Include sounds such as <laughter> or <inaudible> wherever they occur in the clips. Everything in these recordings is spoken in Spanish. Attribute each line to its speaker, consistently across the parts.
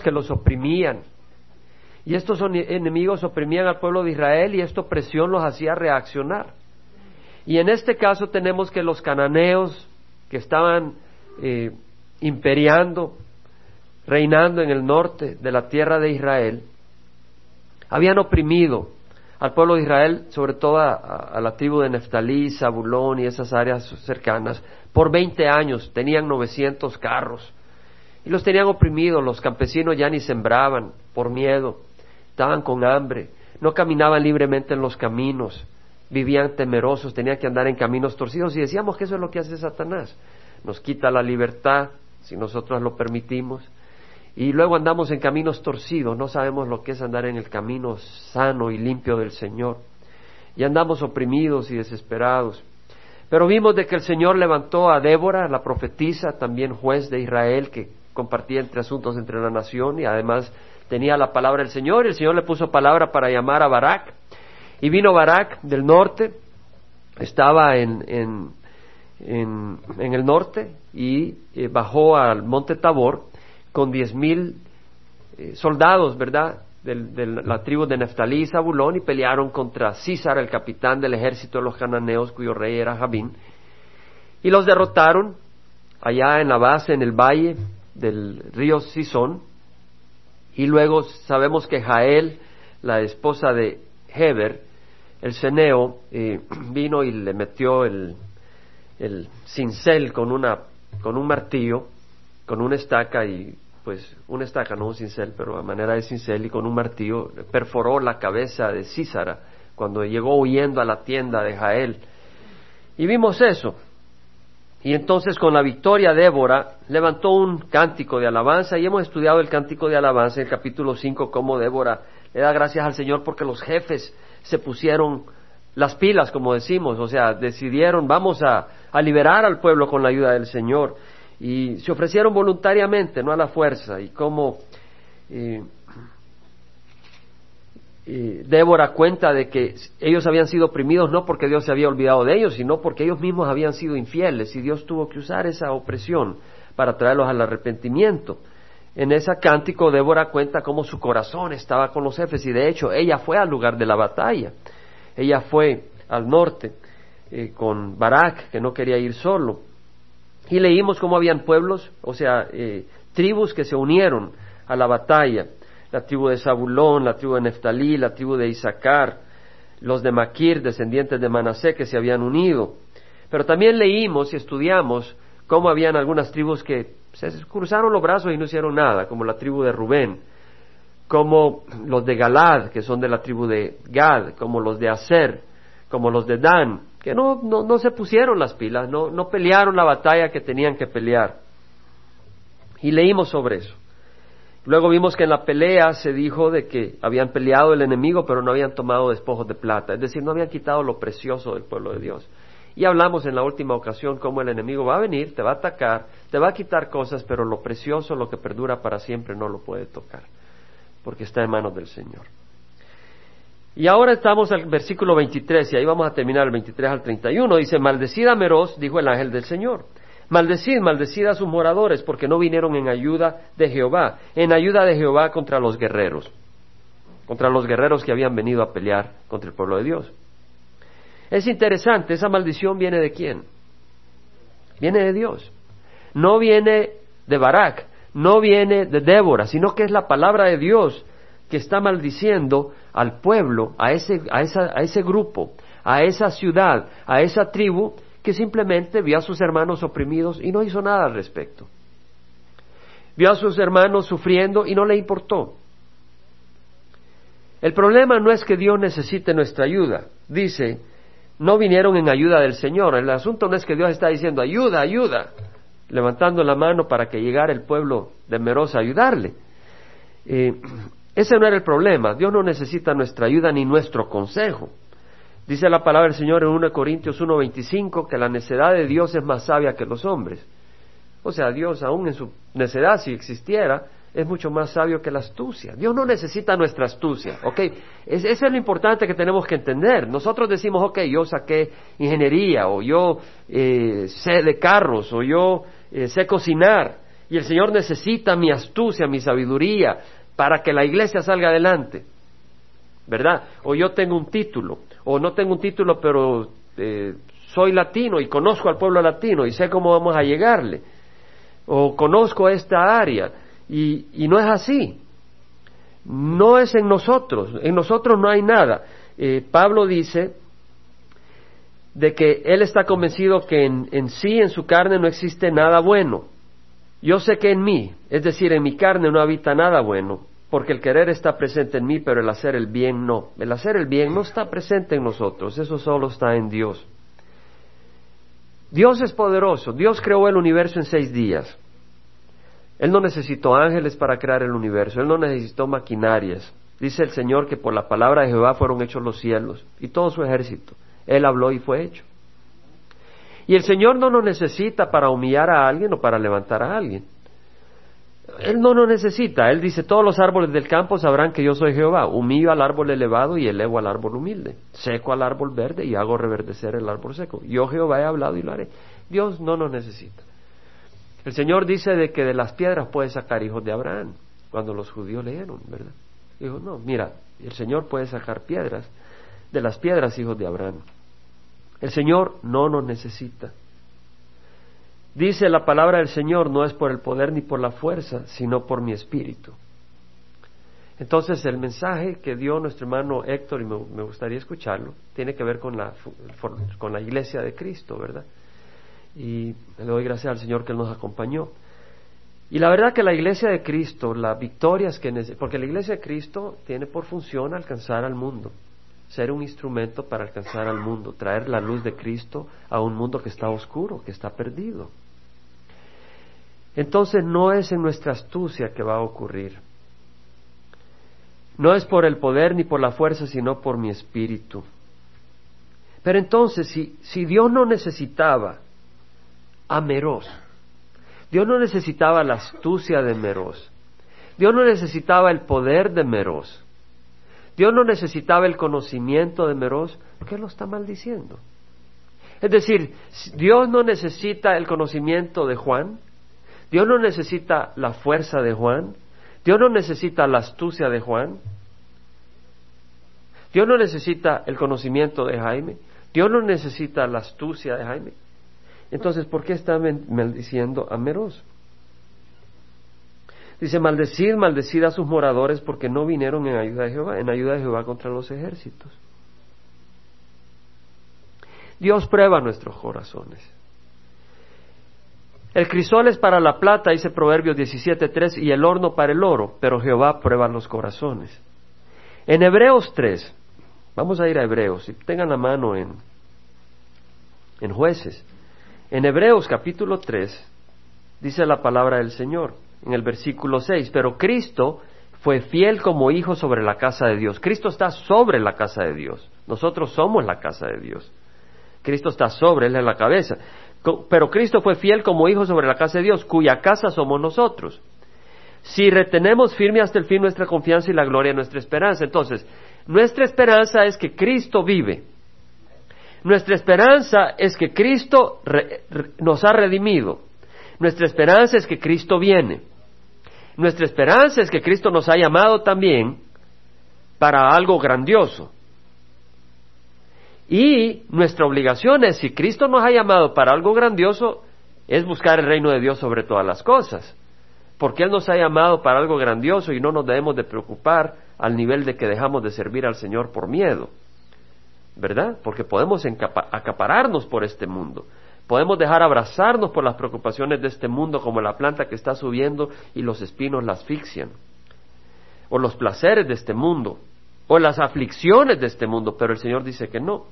Speaker 1: que los oprimían. Y estos enemigos oprimían al pueblo de Israel y esta opresión los hacía reaccionar. Y en este caso tenemos que los cananeos que estaban eh, imperiando, reinando en el norte de la tierra de Israel, habían oprimido al pueblo de Israel, sobre todo a, la tribu de Neftalí, Zabulón y esas áreas cercanas, por 20 años, tenían 900 carros y los tenían oprimidos, los campesinos ya ni sembraban por miedo, estaban con hambre, no caminaban libremente en los caminos, vivían temerosos, tenían que andar en caminos torcidos. Y decíamos que eso es lo que hace Satanás, nos quita la libertad si nosotros lo permitimos. Y luego andamos en caminos torcidos, no sabemos lo que es andar en el camino sano y limpio del Señor. Y andamos oprimidos y desesperados. Pero vimos de que el Señor levantó a Débora, la profetisa, también juez de Israel, que compartía entre asuntos entre la nación y además tenía la palabra del Señor. Y el Señor le puso palabra para llamar a Barak. Y vino Barak del norte, estaba en, en, en, el norte y eh, bajó al monte Tabor con diez mil eh, soldados, ¿verdad? De, la tribu de Neftalí y Zabulón y pelearon contra Císar, el capitán del ejército de los cananeos, cuyo rey era Jabín, y los derrotaron allá en la base, en el valle del río Sison, y luego sabemos que Jael, la esposa de Heber, el ceneo, eh, <clears throat> vino y le metió el, el cincel con, una, con un martillo, con una estaca y pues una estaca, no un cincel, pero a manera de cincel y con un martillo perforó la cabeza de Císara cuando llegó huyendo a la tienda de Jael. Y vimos eso. Y entonces con la victoria Débora levantó un cántico de alabanza y hemos estudiado el cántico de alabanza en el capítulo 5 cómo Débora le da gracias al Señor porque los jefes se pusieron las pilas, como decimos, o sea, decidieron vamos a, liberar al pueblo con la ayuda del Señor y se ofrecieron voluntariamente, no a la fuerza, y cómo eh, Débora cuenta de que ellos habían sido oprimidos no porque Dios se había olvidado de ellos, sino porque ellos mismos habían sido infieles y Dios tuvo que usar esa opresión para traerlos al arrepentimiento. En ese cántico Débora cuenta cómo su corazón estaba con los jefes y de hecho ella fue al lugar de la batalla. Ella fue al norte eh, con Barak, que no quería ir solo. Y leímos cómo habían pueblos, o sea, eh, tribus que se unieron a la batalla la tribu de Zabulón, la tribu de Neftalí, la tribu de Isaacar, los de Maquir, descendientes de Manasé, que se habían unido. Pero también leímos y estudiamos cómo habían algunas tribus que se cruzaron los brazos y no hicieron nada, como la tribu de Rubén, como los de Galad, que son de la tribu de Gad, como los de Aser, como los de Dan, que no, no, no se pusieron las pilas, no, no pelearon la batalla que tenían que pelear. Y leímos sobre eso. Luego vimos que en la pelea se dijo de que habían peleado el enemigo, pero no habían tomado despojos de plata, es decir, no habían quitado lo precioso del pueblo de Dios. Y hablamos en la última ocasión cómo el enemigo va a venir, te va a atacar, te va a quitar cosas, pero lo precioso, lo que perdura para siempre, no lo puede tocar, porque está en manos del Señor. Y ahora estamos al versículo 23, y ahí vamos a terminar el 23 al 31. Dice, maldecida Meroz, dijo el ángel del Señor Maldecid, maldecid a sus moradores, porque no vinieron en ayuda de Jehová, en ayuda de Jehová contra los guerreros, contra los guerreros que habían venido a pelear contra el pueblo de Dios. Es interesante, esa maldición viene de quién? Viene de Dios. No viene de Barak, no viene de Débora, sino que es la palabra de Dios que está maldiciendo al pueblo, a ese, a esa, a ese grupo, a esa ciudad, a esa tribu que simplemente vio a sus hermanos oprimidos y no hizo nada al respecto. Vio a sus hermanos sufriendo y no le importó. El problema no es que Dios necesite nuestra ayuda. Dice, no vinieron en ayuda del Señor. El asunto no es que Dios está diciendo, ayuda, ayuda, levantando la mano para que llegara el pueblo de a ayudarle. Eh, ese no era el problema. Dios no necesita nuestra ayuda ni nuestro consejo. Dice la palabra del Señor en 1 Corintios 1:25 que la necedad de Dios es más sabia que los hombres. O sea, Dios aún en su necedad, si existiera, es mucho más sabio que la astucia. Dios no necesita nuestra astucia, ¿ok? Es, eso es lo importante que tenemos que entender. Nosotros decimos, ok, yo saqué ingeniería, o yo eh, sé de carros, o yo eh, sé cocinar, Y el Señor necesita mi astucia, mi sabiduría, para que la iglesia salga adelante. ¿Verdad? O yo tengo un título, o no tengo un título, pero eh, soy latino y conozco al pueblo latino y sé cómo vamos a llegarle. O conozco esta área. Y, y no es así. No es en nosotros. En nosotros no hay nada. Eh, Pablo dice de que él está convencido que en, en sí, en su carne, no existe nada bueno. Yo sé que en mí, es decir, en mi carne no habita nada bueno, porque el querer está presente en mí, pero el hacer el bien no. El hacer el bien no está presente en nosotros, eso solo está en Dios. Dios es poderoso, Dios creó el universo en seis días. Él no necesitó ángeles para crear el universo, Él no necesitó maquinarias. Dice el Señor que por la palabra de Jehová fueron hechos los cielos y todo su ejército. Él habló y fue hecho. Y el Señor no nos necesita para humillar a alguien o para levantar a alguien. Él no nos necesita. Él dice, todos los árboles del campo sabrán que yo soy Jehová. Humillo al árbol elevado y elevo al árbol humilde. Seco al árbol verde y hago reverdecer el árbol seco. Yo Jehová he hablado y lo haré. Dios no nos necesita. El Señor dice de que de las piedras puede sacar hijos de Abraham. Cuando los judíos leyeron, ¿verdad? Dijo, no, mira, el Señor puede sacar piedras de las piedras hijos de Abraham. El Señor no nos necesita. Dice la palabra del Señor, no es por el poder ni por la fuerza, sino por mi espíritu. Entonces el mensaje que dio nuestro hermano Héctor, y me, gustaría escucharlo, tiene que ver con la, con la iglesia de Cristo, ¿verdad? Y le doy gracias al Señor que nos acompañó. Y la verdad que la iglesia de Cristo, las victorias que porque la iglesia de Cristo tiene por función alcanzar al mundo ser un instrumento para alcanzar al mundo, traer la luz de Cristo a un mundo que está oscuro, que está perdido. Entonces no es en nuestra astucia que va a ocurrir. No es por el poder ni por la fuerza, sino por mi espíritu. Pero entonces, si, si Dios no necesitaba a Meros, Dios no necesitaba la astucia de Meros, Dios no necesitaba el poder de Meros, Dios no necesitaba el conocimiento de Meroz, ¿por qué lo está maldiciendo? Es decir, Dios no necesita el conocimiento de Juan, Dios no necesita la fuerza de Juan, Dios no necesita la astucia de Juan, Dios no necesita el conocimiento de Jaime, Dios no necesita la astucia de Jaime. Entonces, ¿por qué está maldiciendo a Meroz? Dice, maldecid, maldecid a sus moradores porque no vinieron en ayuda de Jehová, en ayuda de Jehová contra los ejércitos. Dios prueba nuestros corazones. El crisol es para la plata, dice Proverbios 17.3, y el horno para el oro, pero Jehová prueba los corazones. En Hebreos 3, vamos a ir a Hebreos, si tengan la mano en, en jueces. En Hebreos capítulo 3 dice la palabra del Señor en el versículo 6, pero Cristo fue fiel como hijo sobre la casa de Dios. Cristo está sobre la casa de Dios. Nosotros somos la casa de Dios. Cristo está sobre, Él es la cabeza. Pero Cristo fue fiel como hijo sobre la casa de Dios, cuya casa somos nosotros. Si retenemos firme hasta el fin nuestra confianza y la gloria de nuestra esperanza. Entonces, nuestra esperanza es que Cristo vive. Nuestra esperanza es que Cristo nos ha redimido. Nuestra esperanza es que Cristo viene. Nuestra esperanza es que Cristo nos ha llamado también para algo grandioso. Y nuestra obligación es, si Cristo nos ha llamado para algo grandioso, es buscar el reino de Dios sobre todas las cosas. Porque Él nos ha llamado para algo grandioso y no nos debemos de preocupar al nivel de que dejamos de servir al Señor por miedo. ¿Verdad? Porque podemos acapararnos por este mundo. Podemos dejar abrazarnos por las preocupaciones de este mundo como la planta que está subiendo y los espinos la asfixian, o los placeres de este mundo, o las aflicciones de este mundo, pero el Señor dice que no.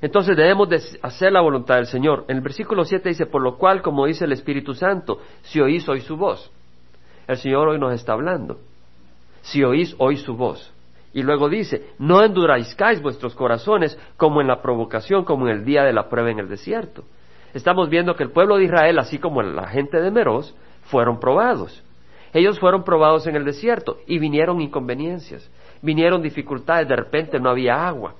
Speaker 1: Entonces debemos de hacer la voluntad del Señor. En el versículo 7 dice, por lo cual, como dice el Espíritu Santo, si oís hoy su voz. El Señor hoy nos está hablando. Si oís hoy su voz. Y luego dice, no endurazcáis vuestros corazones como en la provocación, como en el día de la prueba en el desierto estamos viendo que el pueblo de Israel, así como la gente de Meroz, fueron probados. Ellos fueron probados en el desierto y vinieron inconveniencias, vinieron dificultades, de repente no había agua.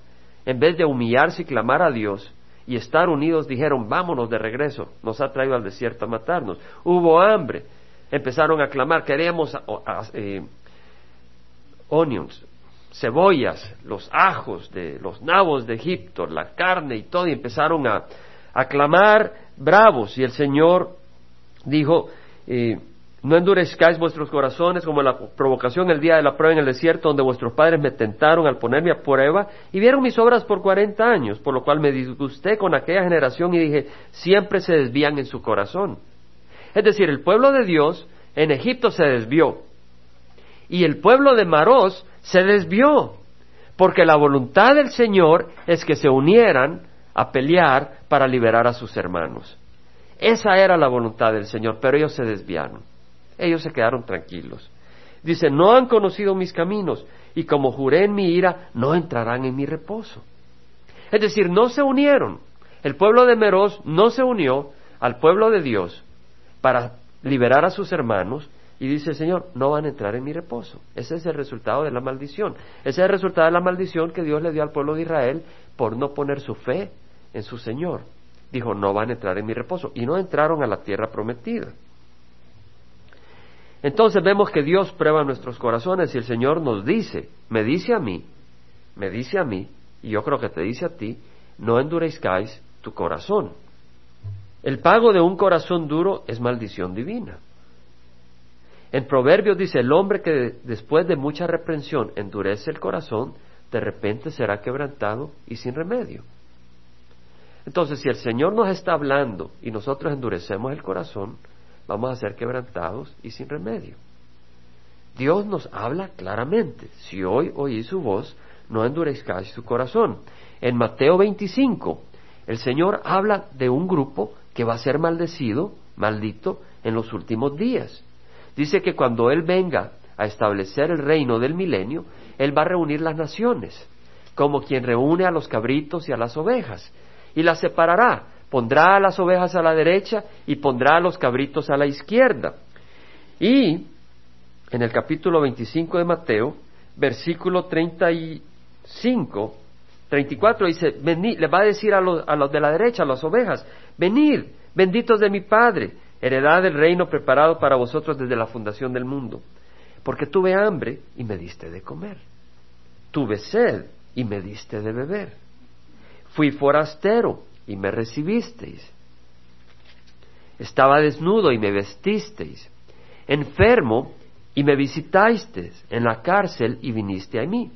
Speaker 1: En vez de humillarse y clamar a Dios y estar unidos, dijeron, vámonos de regreso, nos ha traído al desierto a matarnos. Hubo hambre, empezaron a clamar, queríamos eh, onions, cebollas, los ajos de los nabos de Egipto, la carne y todo, y empezaron a, a clamar bravos. Y el Señor dijo, eh, no endurezcáis vuestros corazones como la provocación el día de la prueba en el desierto, donde vuestros padres me tentaron al ponerme a prueba y vieron mis obras por cuarenta años, por lo cual me disgusté con aquella generación y dije, siempre se desvían en su corazón. Es decir, el pueblo de Dios en Egipto se desvió y el pueblo de Maros se desvió, porque la voluntad del Señor es que se unieran a pelear para liberar a sus hermanos. Esa era la voluntad del Señor, pero ellos se desviaron. Ellos se quedaron tranquilos. Dice, no han conocido mis caminos y como juré en mi ira, no entrarán en mi reposo. Es decir, no se unieron. El pueblo de Meroz no se unió al pueblo de Dios para liberar a sus hermanos y dice el Señor, no van a entrar en mi reposo. Ese es el resultado de la maldición. Ese es el resultado de la maldición que Dios le dio al pueblo de Israel por no poner su fe en su Señor. Dijo, no van a entrar en mi reposo. Y no entraron a la tierra prometida. Entonces vemos que Dios prueba nuestros corazones y el Señor nos dice, me dice a mí, me dice a mí, y yo creo que te dice a ti, no endurezcáis tu corazón. El pago de un corazón duro es maldición divina. En Proverbios dice, el hombre que después de mucha reprensión endurece el corazón, de repente será quebrantado y sin remedio. Entonces, si el Señor nos está hablando y nosotros endurecemos el corazón, vamos a ser quebrantados y sin remedio. Dios nos habla claramente. Si hoy oís su voz, no endurezcáis su corazón. En Mateo 25, el Señor habla de un grupo que va a ser maldecido, maldito, en los últimos días. Dice que cuando Él venga a establecer el reino del milenio, Él va a reunir las naciones, como quien reúne a los cabritos y a las ovejas, y las separará. Pondrá a las ovejas a la derecha y pondrá a los cabritos a la izquierda. Y en el capítulo 25 de Mateo, versículo 35, 34 dice, le va a decir a los, a los de la derecha, a las ovejas, venid, benditos de mi Padre, heredad del reino preparado para vosotros desde la fundación del mundo. Porque tuve hambre y me diste de comer. Tuve sed y me diste de beber. Fui forastero y me recibisteis. Estaba desnudo y me vestisteis. Enfermo y me visitasteis en la cárcel y viniste a mí.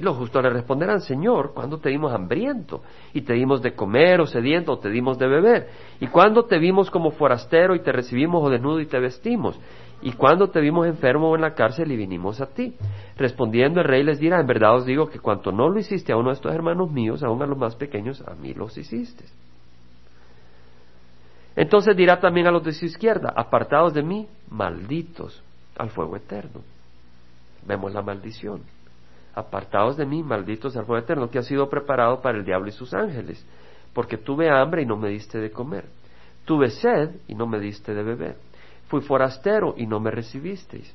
Speaker 1: Y los justos le responderán, Señor, ¿cuándo te dimos hambriento? Y te dimos de comer o sediento o te dimos de beber. ¿Y cuándo te vimos como forastero y te recibimos o desnudo y te vestimos? ¿Y cuándo te vimos enfermo o en la cárcel y vinimos a ti? Respondiendo el rey les dirá, en verdad os digo que cuanto no lo hiciste a uno de estos hermanos míos, aun a los más pequeños, a mí los hiciste. Entonces dirá también a los de su izquierda, apartados de mí, malditos al fuego eterno. Vemos la maldición apartados de mí, malditos al fuego eterno, que ha sido preparado para el diablo y sus ángeles, porque tuve hambre y no me diste de comer, tuve sed y no me diste de beber, fui forastero y no me recibisteis,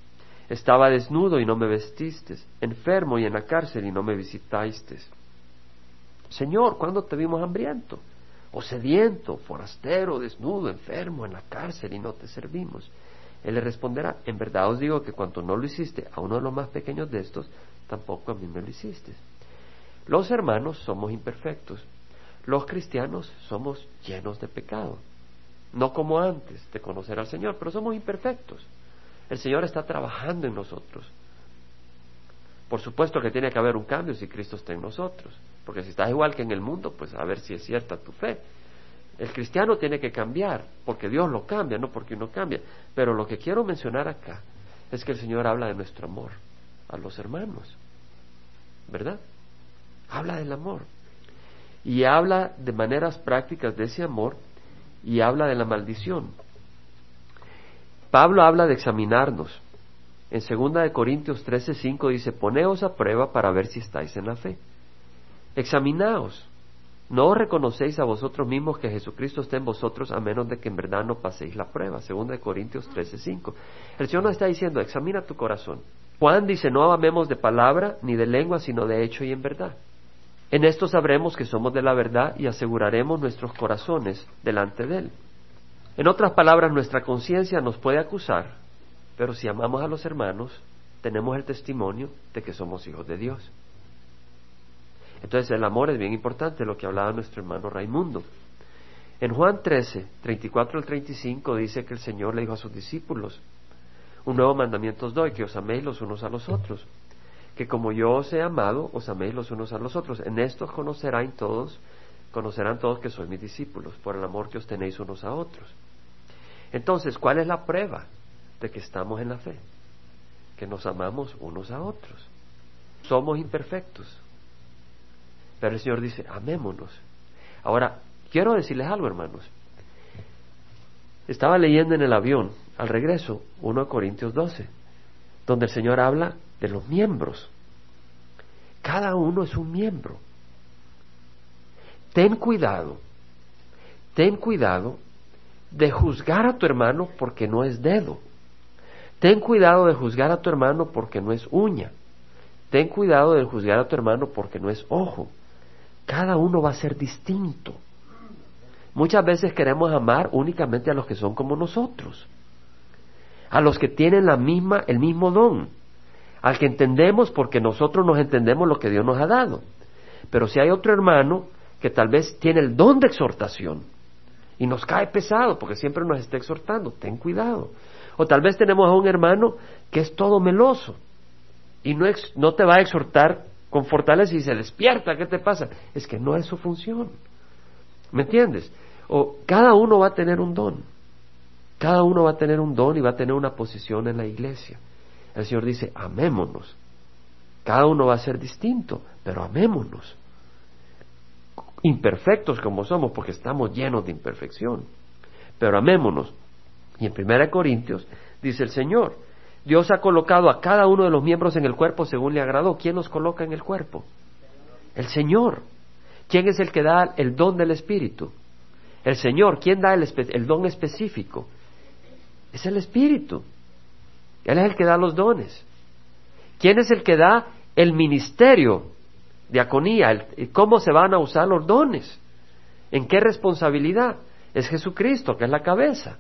Speaker 1: estaba desnudo y no me vestisteis, enfermo y en la cárcel y no me visitasteis. Señor, ¿cuándo te vimos hambriento? O sediento, forastero, desnudo, enfermo, en la cárcel y no te servimos. Él le responderá, en verdad os digo que cuanto no lo hiciste a uno de los más pequeños de estos, tampoco a mí me lo hiciste. Los hermanos somos imperfectos. Los cristianos somos llenos de pecado. No como antes de conocer al Señor, pero somos imperfectos. El Señor está trabajando en nosotros. Por supuesto que tiene que haber un cambio si Cristo está en nosotros. Porque si estás igual que en el mundo, pues a ver si es cierta tu fe. El cristiano tiene que cambiar, porque Dios lo cambia, no porque uno cambia. Pero lo que quiero mencionar acá es que el Señor habla de nuestro amor a los hermanos, ¿verdad? Habla del amor. Y habla de maneras prácticas de ese amor y habla de la maldición. Pablo habla de examinarnos. En 2 de Corintios 13:5 dice, "Poneos a prueba para ver si estáis en la fe." Examinaos. No reconocéis a vosotros mismos que Jesucristo está en vosotros a menos de que en verdad no paséis la prueba. 2 de Corintios 13:5. El Señor nos está diciendo, examina tu corazón. Juan dice, no amemos de palabra ni de lengua, sino de hecho y en verdad. En esto sabremos que somos de la verdad y aseguraremos nuestros corazones delante de Él. En otras palabras, nuestra conciencia nos puede acusar Pero si amamos a los hermanos, tenemos el testimonio de que somos hijos de Dios. Entonces el amor es bien importante, lo que hablaba nuestro hermano Raimundo. En Juan 13, 34 al 35 dice que el Señor le dijo a sus discípulos, un nuevo mandamiento os doy, que os améis los unos a los otros, que como yo os he amado, os améis los unos a los otros. En esto conocerán todos, conocerán todos que sois mis discípulos, por el amor que os tenéis unos a otros. Entonces, ¿cuál es la prueba de que estamos en la fe? Que nos amamos unos a otros. Somos imperfectos. Pero el Señor dice, amémonos. Ahora, quiero decirles algo, hermanos. Estaba leyendo en el avión, al regreso, 1 Corintios 12, donde el Señor habla de los miembros. Cada uno es un miembro. Ten cuidado, ten cuidado de juzgar a tu hermano porque no es dedo. Ten cuidado de juzgar a tu hermano porque no es uña. Ten cuidado de juzgar a tu hermano porque no es ojo. Cada uno va a ser distinto. Muchas veces queremos amar únicamente a los que son como nosotros, a los que tienen la misma, el mismo don, al que entendemos porque nosotros nos entendemos lo que Dios nos ha dado. Pero si hay otro hermano que tal vez tiene el don de exhortación y nos cae pesado porque siempre nos está exhortando, ten cuidado. O tal vez tenemos a un hermano que es todo meloso y no, no te va a exhortar con fortaleza y se despierta, ¿qué te pasa? Es que no es su función. ¿Me entiendes? O cada uno va a tener un don. Cada uno va a tener un don y va a tener una posición en la iglesia. El Señor dice, amémonos. Cada uno va a ser distinto, pero amémonos. Imperfectos como somos, porque estamos llenos de imperfección. Pero amémonos. Y en 1 Corintios dice el Señor, Dios ha colocado a cada uno de los miembros en el cuerpo según le agradó. ¿Quién los coloca en el cuerpo? El Señor. ¿Quién es el que da el don del Espíritu? El Señor, ¿quién da el, don específico? Es el Espíritu. Él es el que da los dones. ¿Quién es el que da el ministerio, diaconía? ¿Cómo se van a usar los dones? ¿En qué responsabilidad? Es Jesucristo, que es la cabeza.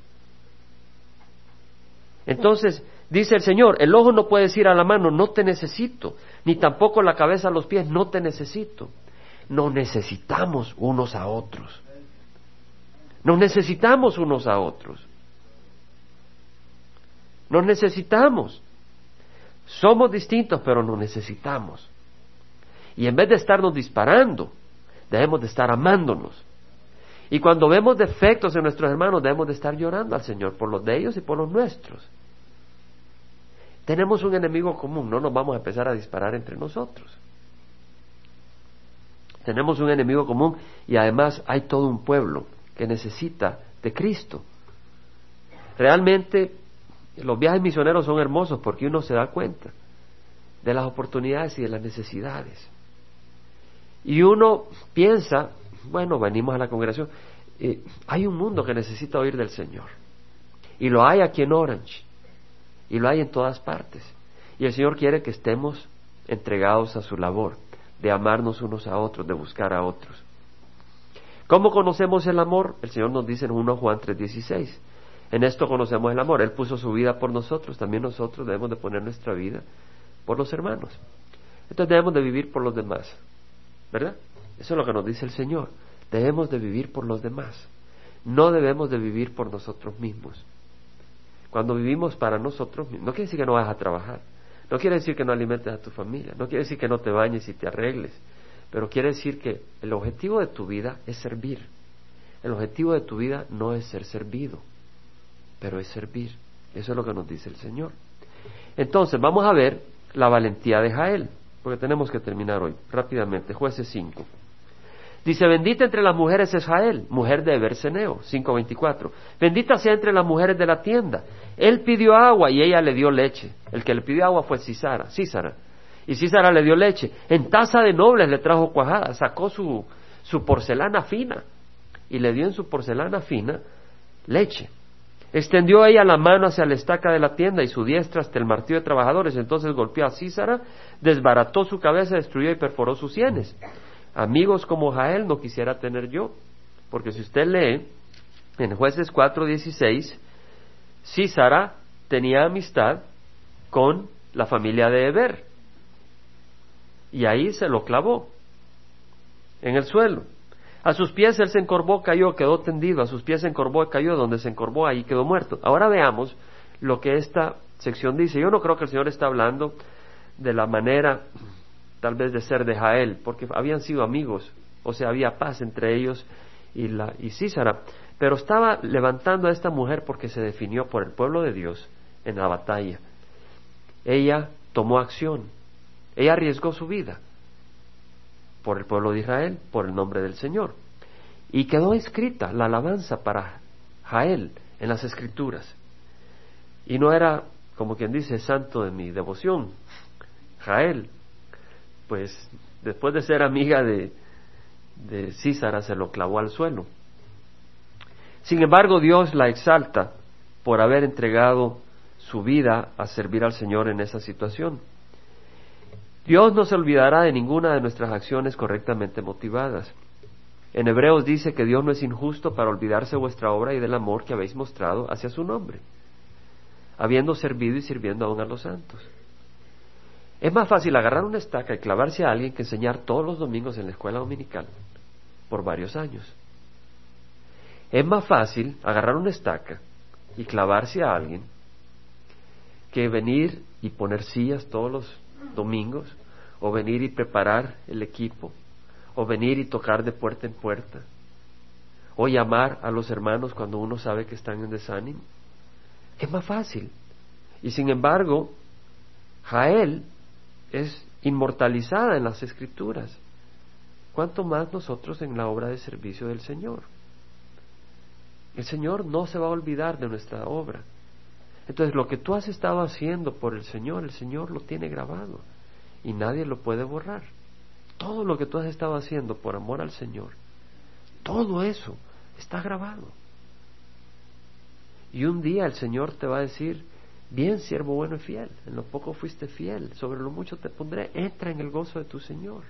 Speaker 1: Entonces, dice el Señor, el ojo no puede decir a la mano, no te necesito, ni tampoco la cabeza a los pies, no te necesito. No necesitamos unos a otros. Nos necesitamos unos a otros. Nos necesitamos. Somos distintos, pero nos necesitamos. Y en vez de estarnos disparando, debemos de estar amándonos. Y cuando vemos defectos en nuestros hermanos, debemos de estar llorando al Señor por los de ellos y por los nuestros. Tenemos un enemigo común, no nos vamos a empezar a disparar entre nosotros. Tenemos un enemigo común y además hay todo un pueblo que necesita de Cristo. Realmente los viajes misioneros son hermosos porque uno se da cuenta de las oportunidades y de las necesidades. Y uno piensa, bueno, venimos a la congregación, eh, hay un mundo que necesita oír del Señor. Y lo hay aquí en Orange. Y lo hay en todas partes. Y el Señor quiere que estemos entregados a su labor, de amarnos unos a otros, de buscar a otros. ¿Cómo conocemos el amor? El Señor nos dice en 1 Juan 3:16. En esto conocemos el amor. Él puso su vida por nosotros. También nosotros debemos de poner nuestra vida por los hermanos. Entonces debemos de vivir por los demás. ¿Verdad? Eso es lo que nos dice el Señor. Debemos de vivir por los demás. No debemos de vivir por nosotros mismos. Cuando vivimos para nosotros mismos, no quiere decir que no vas a trabajar. No quiere decir que no alimentes a tu familia. No quiere decir que no te bañes y te arregles. Pero quiere decir que el objetivo de tu vida es servir. El objetivo de tu vida no es ser servido, pero es servir. Eso es lo que nos dice el Señor. Entonces, vamos a ver la valentía de Jael, porque tenemos que terminar hoy rápidamente. Jueces 5. Dice, bendita entre las mujeres es Jael, mujer de Berseneo, 5.24. Bendita sea entre las mujeres de la tienda. Él pidió agua y ella le dio leche. El que le pidió agua fue Cisara. Císara. Y Císara le dio leche. En taza de nobles le trajo cuajada, sacó su, su porcelana fina y le dio en su porcelana fina leche. Extendió ella la mano hacia la estaca de la tienda y su diestra hasta el martillo de trabajadores. Entonces golpeó a Císara, desbarató su cabeza, destruyó y perforó sus sienes. Amigos como Jael no quisiera tener yo, porque si usted lee en jueces 4.16, Císara tenía amistad con la familia de Eber. Y ahí se lo clavó en el suelo. A sus pies él se encorvó, cayó, quedó tendido. A sus pies se encorvó, cayó. Donde se encorvó, ahí quedó muerto. Ahora veamos lo que esta sección dice. Yo no creo que el Señor está hablando de la manera, tal vez, de ser de Jael, porque habían sido amigos, o sea, había paz entre ellos y, la, y Císara. Pero estaba levantando a esta mujer porque se definió por el pueblo de Dios en la batalla. Ella tomó acción. Ella arriesgó su vida por el pueblo de Israel, por el nombre del Señor. Y quedó escrita la alabanza para Jael en las escrituras. Y no era, como quien dice, santo de mi devoción. Jael, pues después de ser amiga de, de Císara, se lo clavó al suelo. Sin embargo, Dios la exalta por haber entregado su vida a servir al Señor en esa situación. Dios no se olvidará de ninguna de nuestras acciones correctamente motivadas. En Hebreos dice que Dios no es injusto para olvidarse de vuestra obra y del amor que habéis mostrado hacia su nombre, habiendo servido y sirviendo aún a los santos. Es más fácil agarrar una estaca y clavarse a alguien que enseñar todos los domingos en la escuela dominical por varios años. Es más fácil agarrar una estaca y clavarse a alguien que venir y poner sillas todos los domingos, o venir y preparar el equipo, o venir y tocar de puerta en puerta, o llamar a los hermanos cuando uno sabe que están en desánimo. Es más fácil. Y sin embargo, Jael es inmortalizada en las escrituras. ¿Cuánto más nosotros en la obra de servicio del Señor? El Señor no se va a olvidar de nuestra obra. Entonces lo que tú has estado haciendo por el Señor, el Señor lo tiene grabado y nadie lo puede borrar. Todo lo que tú has estado haciendo por amor al Señor, todo eso está grabado. Y un día el Señor te va a decir, bien siervo bueno y fiel, en lo poco fuiste fiel, sobre lo mucho te pondré, entra en el gozo de tu Señor.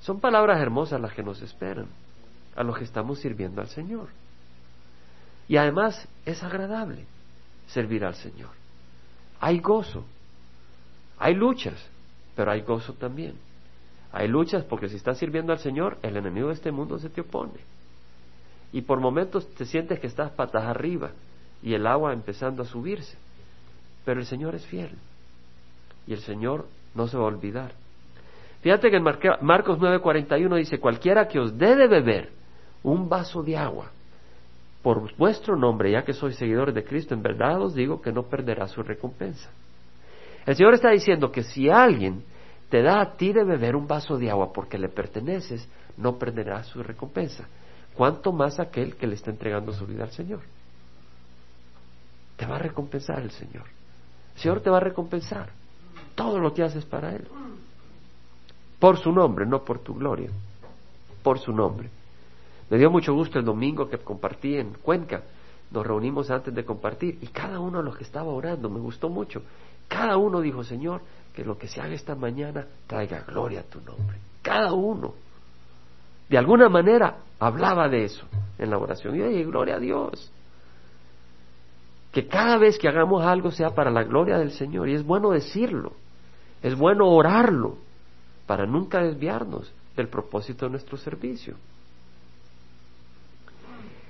Speaker 1: Son palabras hermosas las que nos esperan, a los que estamos sirviendo al Señor. Y además es agradable servir al Señor. Hay gozo, hay luchas, pero hay gozo también. Hay luchas porque si estás sirviendo al Señor, el enemigo de este mundo se te opone. Y por momentos te sientes que estás patas arriba y el agua empezando a subirse. Pero el Señor es fiel y el Señor no se va a olvidar. Fíjate que en Marcos 9:41 dice, cualquiera que os dé de beber un vaso de agua por vuestro nombre, ya que sois seguidores de Cristo, en verdad os digo que no perderá su recompensa. El Señor está diciendo que si alguien te da a ti de beber un vaso de agua porque le perteneces, no perderá su recompensa. ¿Cuánto más aquel que le está entregando su vida al Señor? Te va a recompensar el Señor. Señor te va a recompensar todo lo que haces para Él. Por su nombre, no por tu gloria. Por su nombre. Me dio mucho gusto el domingo que compartí en Cuenca. Nos reunimos antes de compartir y cada uno de los que estaba orando me gustó mucho. Cada uno dijo, Señor, que lo que se haga esta mañana traiga gloria a tu nombre. Cada uno. De alguna manera hablaba de eso en la oración. Y oye, gloria a Dios. Que cada vez que hagamos algo sea para la gloria del Señor. Y es bueno decirlo. Es bueno orarlo para nunca desviarnos del propósito de nuestro servicio.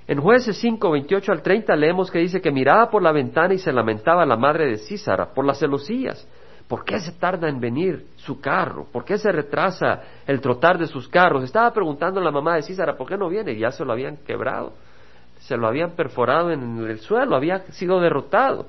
Speaker 1: En jueces 5, 28 al 30 leemos que dice que miraba por la ventana y se lamentaba la madre de Císara por las celosías. ¿Por qué se tarda en venir su carro? ¿Por qué se retrasa el trotar de sus carros? Estaba preguntando a la mamá de Císara, ¿por qué no viene? Ya se lo habían quebrado, se lo habían perforado en el suelo, había sido derrotado.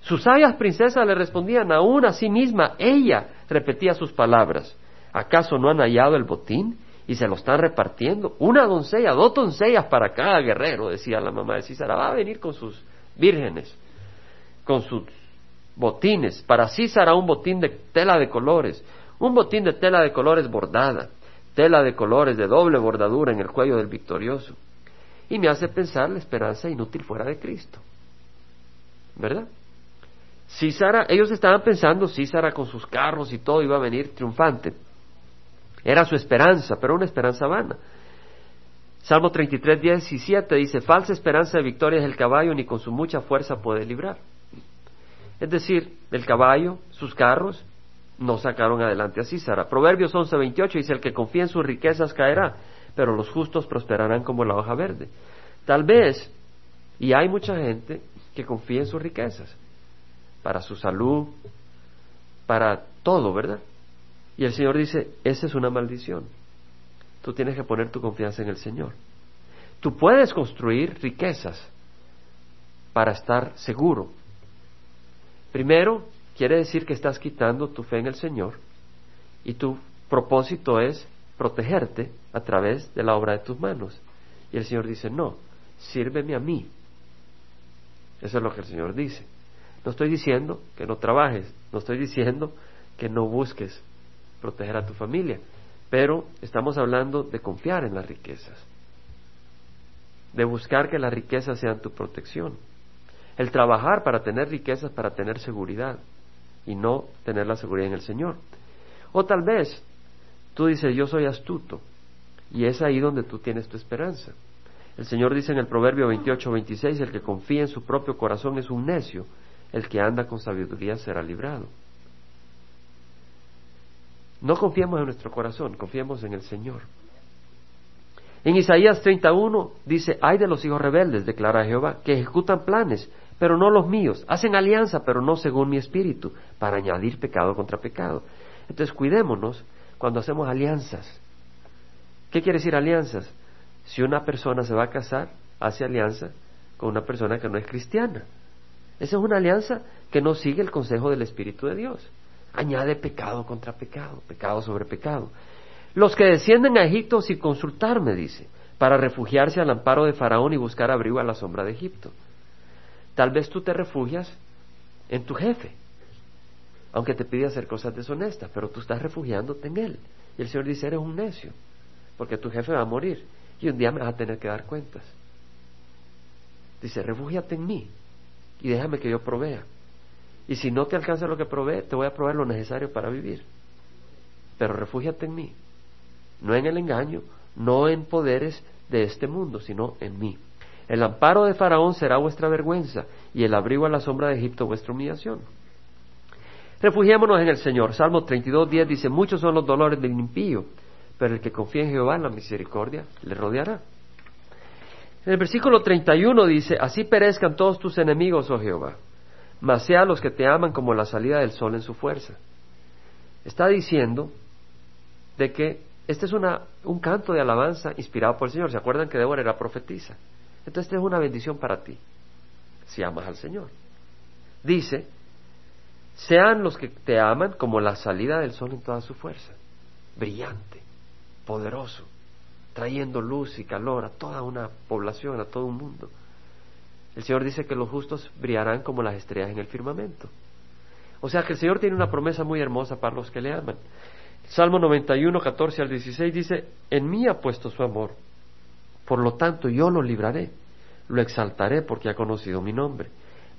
Speaker 1: Sus sabias princesas le respondían, aún a sí misma, ella repetía sus palabras. ¿Acaso no han hallado el botín? y se lo están repartiendo. Una doncella, dos doncellas para cada guerrero, decía la mamá de Císara, va a venir con sus vírgenes, con sus botines. Para Císara un botín de tela de colores, un botín de tela de colores bordada, tela de colores de doble bordadura en el cuello del victorioso. Y me hace pensar la esperanza inútil fuera de Cristo. ¿Verdad? Císara, ellos estaban pensando, Císara con sus carros y todo iba a venir triunfante. Era su esperanza, pero una esperanza vana. Salmo 33, 17 dice, falsa esperanza de victoria es el caballo, ni con su mucha fuerza puede librar. Es decir, el caballo, sus carros, no sacaron adelante a Císara. Proverbios 11:28 dice, el que confía en sus riquezas caerá, pero los justos prosperarán como la hoja verde. Tal vez, y hay mucha gente que confía en sus riquezas, para su salud, para todo, ¿verdad? Y el Señor dice, esa es una maldición. Tú tienes que poner tu confianza en el Señor. Tú puedes construir riquezas para estar seguro. Primero, quiere decir que estás quitando tu fe en el Señor y tu propósito es protegerte a través de la obra de tus manos. Y el Señor dice, no, sírveme a mí. Eso es lo que el Señor dice. No estoy diciendo que no trabajes, no estoy diciendo que no busques proteger a tu familia, pero estamos hablando de confiar en las riquezas, de buscar que las riquezas sean tu protección, el trabajar para tener riquezas, para tener seguridad y no tener la seguridad en el Señor. O tal vez tú dices, yo soy astuto, y es ahí donde tú tienes tu esperanza. El Señor dice en el Proverbio 28, 26, el que confía en su propio corazón es un necio, el que anda con sabiduría será librado. No confiemos en nuestro corazón, confiemos en el Señor. En Isaías 31 dice, hay de los hijos rebeldes, declara Jehová, que ejecutan planes, pero no los míos, hacen alianza, pero no según mi espíritu, para añadir pecado contra pecado. Entonces cuidémonos cuando hacemos alianzas. ¿Qué quiere decir alianzas? Si una persona se va a casar, hace alianza con una persona que no es cristiana. Esa es una alianza que no sigue el consejo del Espíritu de Dios. Añade pecado contra pecado, pecado sobre pecado. Los que descienden a Egipto sin consultarme, dice, para refugiarse al amparo de Faraón y buscar abrigo a la sombra de Egipto. Tal vez tú te refugias en tu jefe, aunque te pide hacer cosas deshonestas, pero tú estás refugiándote en él. Y el Señor dice, eres un necio, porque tu jefe va a morir y un día me vas a tener que dar cuentas. Dice, refúgiate en mí y déjame que yo provea. Y si no te alcanza lo que provee, te voy a proveer lo necesario para vivir. Pero refúgiate en mí, no en el engaño, no en poderes de este mundo, sino en mí. El amparo de Faraón será vuestra vergüenza y el abrigo a la sombra de Egipto vuestra humillación. Refugiémonos en el Señor. Salmo 32, 10 dice, muchos son los dolores del impío, pero el que confía en Jehová, en la misericordia, le rodeará. En el versículo 31 dice, así perezcan todos tus enemigos, oh Jehová, mas sea los que te aman como la salida del sol en su fuerza. Está diciendo de que este es una, un canto de alabanza inspirado por el Señor. ¿Se acuerdan que Débora era profetisa? Entonces, esta es una bendición para ti, si amas al Señor. Dice, sean los que te aman como la salida del sol en toda su fuerza, brillante, poderoso, trayendo luz y calor a toda una población, a todo un mundo. El Señor dice que los justos brillarán como las estrellas en el firmamento. O sea que el Señor tiene una promesa muy hermosa para los que le aman. Salmo 91, 14 al 16 dice, en mí ha puesto su amor, por lo tanto yo lo libraré, lo exaltaré porque ha conocido mi nombre.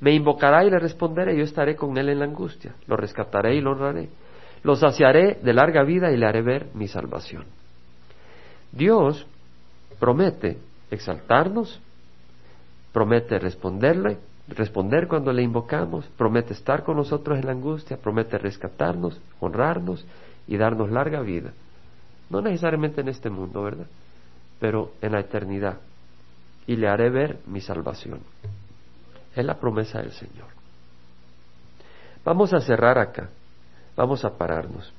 Speaker 1: Me invocará y le responderé, yo estaré con él en la angustia, lo rescataré y lo honraré, lo saciaré de larga vida y le haré ver mi salvación. Dios promete exaltarnos, promete responderle, responder cuando le invocamos, promete estar con nosotros en la angustia, promete rescatarnos, honrarnos y darnos larga vida. No necesariamente en este mundo, ¿verdad? Pero en la eternidad. Y le haré ver mi salvación. Es la promesa del Señor. Vamos a cerrar acá. Vamos a pararnos.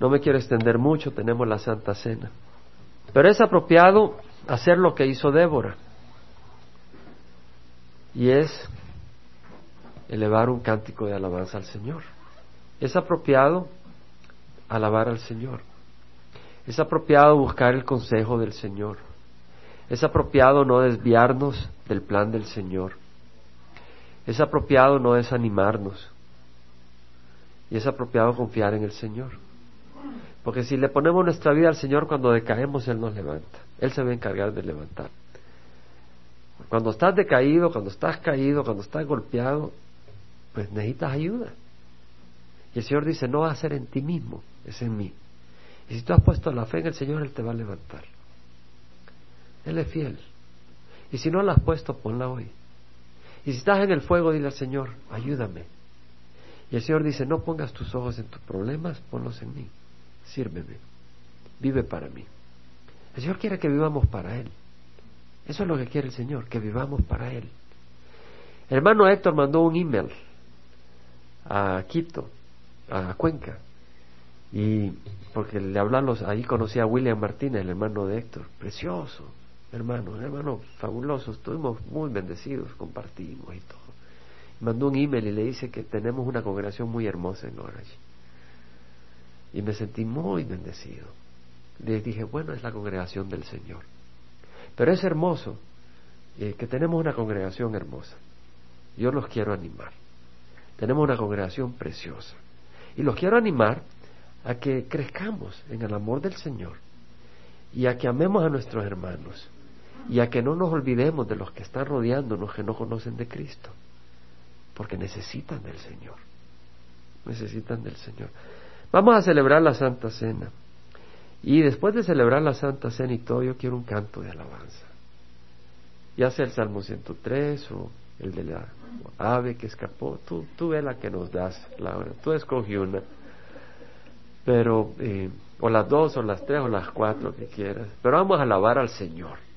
Speaker 1: No me quiero extender mucho, tenemos la Santa Cena. Pero es apropiado hacer lo que hizo Débora. Y es elevar un cántico de alabanza al Señor. Es apropiado alabar al Señor. Es apropiado buscar el consejo del Señor. Es apropiado no desviarnos del plan del Señor. Es apropiado no desanimarnos. Y es apropiado confiar en el Señor. Porque si le ponemos nuestra vida al Señor cuando decaemos, Él nos levanta. Él se va a encargar de levantar. Cuando estás decaído, cuando estás caído, cuando estás golpeado, pues necesitas ayuda. Y el Señor dice, no va a ser en ti mismo, es en mí. Y si tú has puesto la fe en el Señor, Él te va a levantar. Él es fiel. Y si no la has puesto, ponla hoy. Y si estás en el fuego, dile al Señor, ayúdame. Y el Señor dice, no pongas tus ojos en tus problemas, ponlos en mí. Sírveme. Vive para mí. El Señor quiere que vivamos para Él. Eso es lo que quiere el Señor, que vivamos para Él. El hermano Héctor mandó un email a Quito, a Cuenca, y porque le hablan los, ahí conocí a William Martínez, el hermano de Héctor, precioso, hermano, hermano fabuloso, estuvimos muy bendecidos, compartimos y todo. Mandó un email y le dice que tenemos una congregación muy hermosa en Orange. Y me sentí muy bendecido. Le dije, bueno, es la congregación del Señor. Pero es hermoso eh, que tenemos una congregación hermosa. Yo los quiero animar. Tenemos una congregación preciosa. Y los quiero animar a que crezcamos en el amor del Señor y a que amemos a nuestros hermanos y a que no nos olvidemos de los que están rodeándonos que no conocen de Cristo, porque necesitan del Señor, necesitan del Señor. Vamos a celebrar la Santa Cena. Y después de celebrar la Santa Cena y todo, yo quiero un canto de alabanza, ya sea el Salmo 103 o el de la ave que escapó, tú, tú ve la que nos das, Laura, tú escogí una, pero, eh, o las dos, o las tres, o las cuatro que quieras, pero vamos a alabar al Señor.